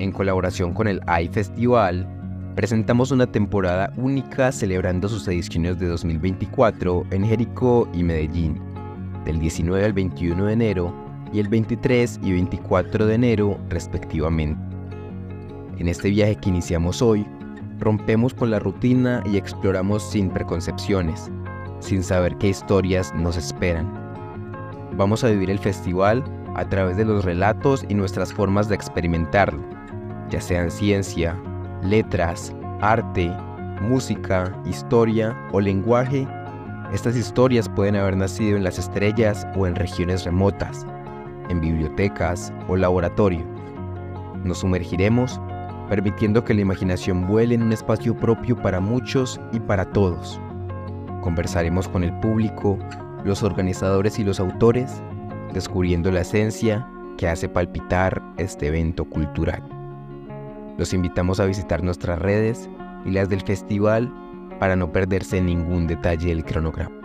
en colaboración con el iFestival, presentamos una temporada única celebrando sus ediciones de 2024 en Jericó y Medellín, del 19 al 21 de enero y el 23 y 24 de enero respectivamente. En este viaje que iniciamos hoy, rompemos con la rutina y exploramos sin preconcepciones, sin saber qué historias nos esperan. Vamos a vivir el festival a través de los relatos y nuestras formas de experimentarlo, ya sean ciencia, letras, arte, música, historia o lenguaje. Estas historias pueden haber nacido en las estrellas o en regiones remotas, en bibliotecas o laboratorio. Nos sumergiremos permitiendo que la imaginación vuele en un espacio propio para muchos y para todos. Conversaremos con el público, los organizadores y los autores, descubriendo la esencia que hace palpitar este evento cultural. Los invitamos a visitar nuestras redes y las del festival para no perderse ningún detalle del cronograma.